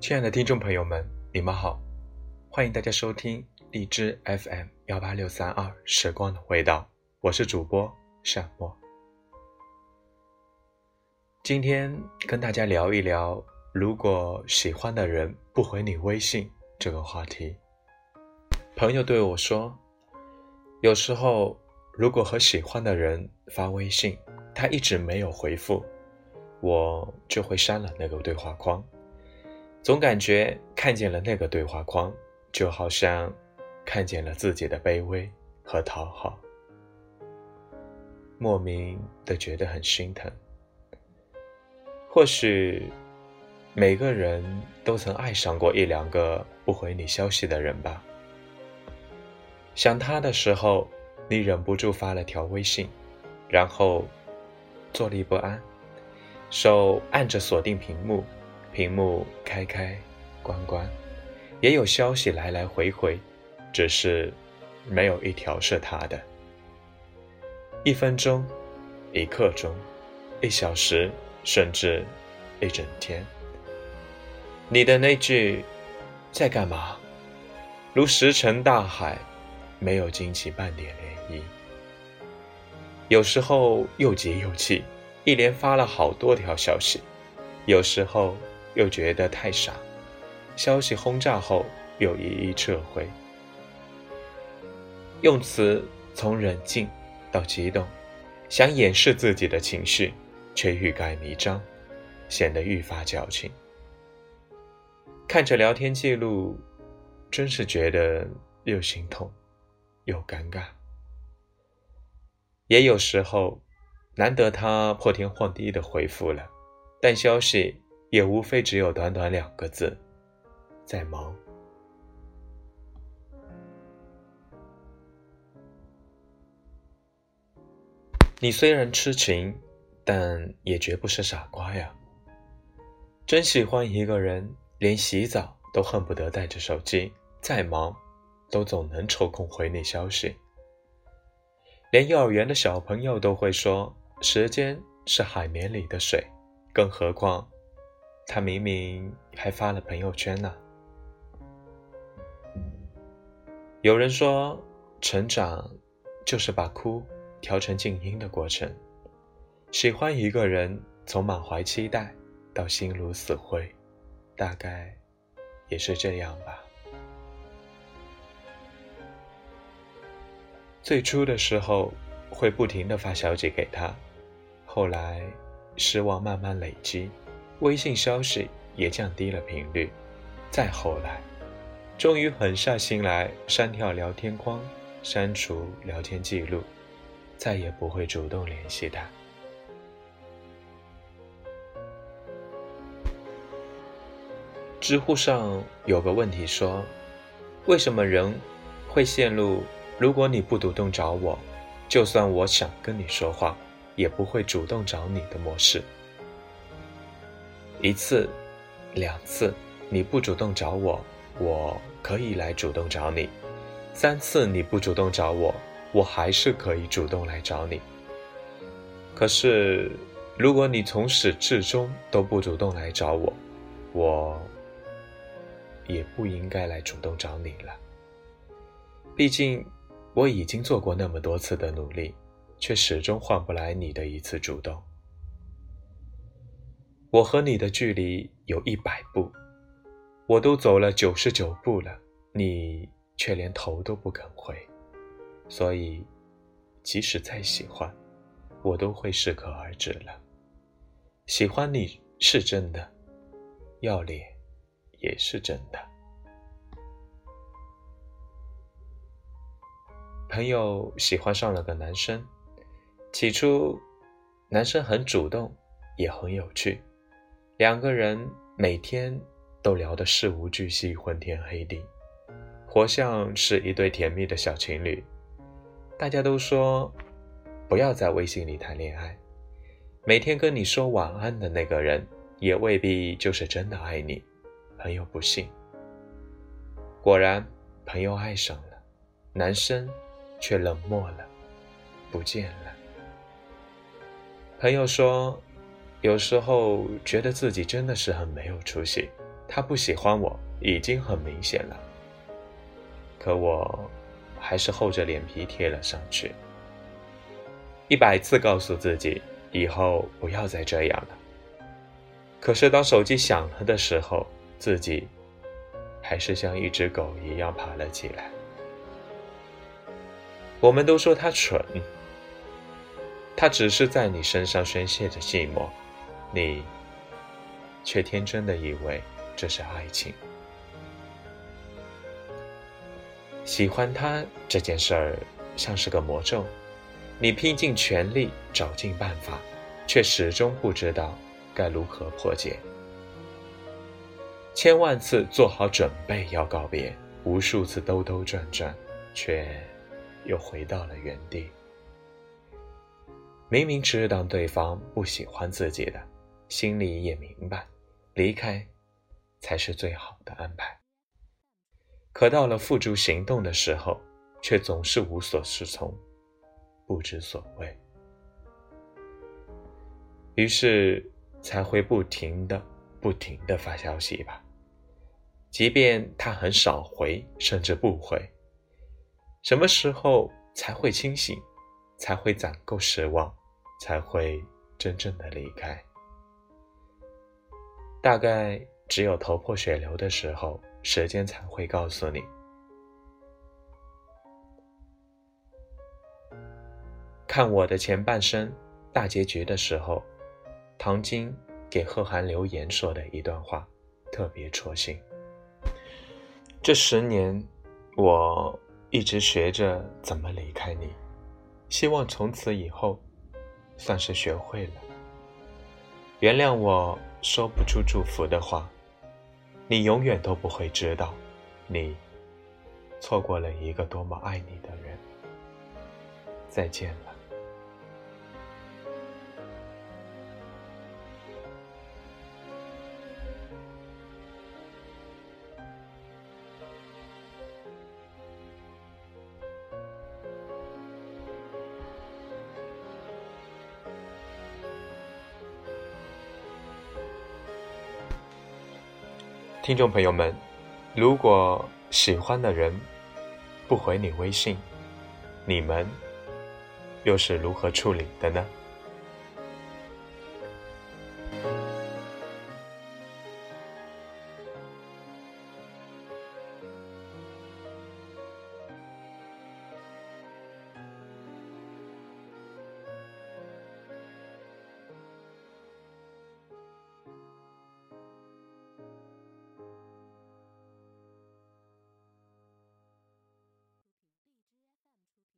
亲爱的听众朋友们，你们好，欢迎大家收听荔枝 FM 幺八六三二时光的味道，我是主播善墨。今天跟大家聊一聊，如果喜欢的人不回你微信这个话题。朋友对我说，有时候如果和喜欢的人发微信，他一直没有回复，我就会删了那个对话框。总感觉看见了那个对话框，就好像看见了自己的卑微和讨好，莫名的觉得很心疼。或许每个人都曾爱上过一两个不回你消息的人吧。想他的时候，你忍不住发了条微信，然后坐立不安，手按着锁定屏幕。屏幕开开关关，也有消息来来回回，只是没有一条是他的。一分钟，一刻钟，一小时，甚至一整天，你的那句“在干嘛”，如石沉大海，没有惊起半点涟漪。有时候又急又气，一连发了好多条消息；有时候。又觉得太傻，消息轰炸后又一一撤回，用词从冷静到激动，想掩饰自己的情绪，却欲盖弥彰，显得愈发矫情。看着聊天记录，真是觉得又心痛又尴尬。也有时候，难得他破天荒地的回复了，但消息。也无非只有短短两个字，在忙。你虽然痴情，但也绝不是傻瓜呀。真喜欢一个人，连洗澡都恨不得带着手机，再忙，都总能抽空回你消息。连幼儿园的小朋友都会说，时间是海绵里的水，更何况。他明明还发了朋友圈呢。有人说，成长就是把哭调成静音的过程。喜欢一个人，从满怀期待到心如死灰，大概也是这样吧。最初的时候，会不停的发消息给他，后来失望慢慢累积。微信消息也降低了频率，再后来，终于狠下心来删掉聊天框，删除聊天记录，再也不会主动联系他。知乎上有个问题说：“为什么人会陷入如果你不主动找我，就算我想跟你说话，也不会主动找你的模式？”一次，两次，你不主动找我，我可以来主动找你；三次你不主动找我，我还是可以主动来找你。可是，如果你从始至终都不主动来找我，我也不应该来主动找你了。毕竟，我已经做过那么多次的努力，却始终换不来你的一次主动。我和你的距离有一百步，我都走了九十九步了，你却连头都不肯回，所以，即使再喜欢，我都会适可而止了。喜欢你是真的，要脸也是真的。朋友喜欢上了个男生，起初，男生很主动，也很有趣。两个人每天都聊得事无巨细、昏天黑地，活像是一对甜蜜的小情侣。大家都说不要在微信里谈恋爱，每天跟你说晚安的那个人也未必就是真的爱你。朋友不信，果然朋友爱上了，男生却冷漠了，不见了。朋友说。有时候觉得自己真的是很没有出息，他不喜欢我已经很明显了，可我还是厚着脸皮贴了上去。一百次告诉自己以后不要再这样了，可是当手机响了的时候，自己还是像一只狗一样爬了起来。我们都说他蠢，他只是在你身上宣泄着寂寞，你却天真的以为。这是爱情，喜欢他这件事儿像是个魔咒，你拼尽全力找尽办法，却始终不知道该如何破解。千万次做好准备要告别，无数次兜兜转转，却又回到了原地。明明知道对方不喜欢自己的，心里也明白，离开。才是最好的安排。可到了付诸行动的时候，却总是无所适从，不知所谓，于是才会不停的、不停的发消息吧。即便他很少回，甚至不回，什么时候才会清醒？才会攒够失望？才会真正的离开？大概。只有头破血流的时候，时间才会告诉你。看我的前半生大结局的时候，唐晶给贺涵留言说的一段话，特别戳心。这十年，我一直学着怎么离开你，希望从此以后，算是学会了。原谅我说不出祝福的话。你永远都不会知道，你错过了一个多么爱你的人。再见了。听众朋友们，如果喜欢的人不回你微信，你们又是如何处理的呢？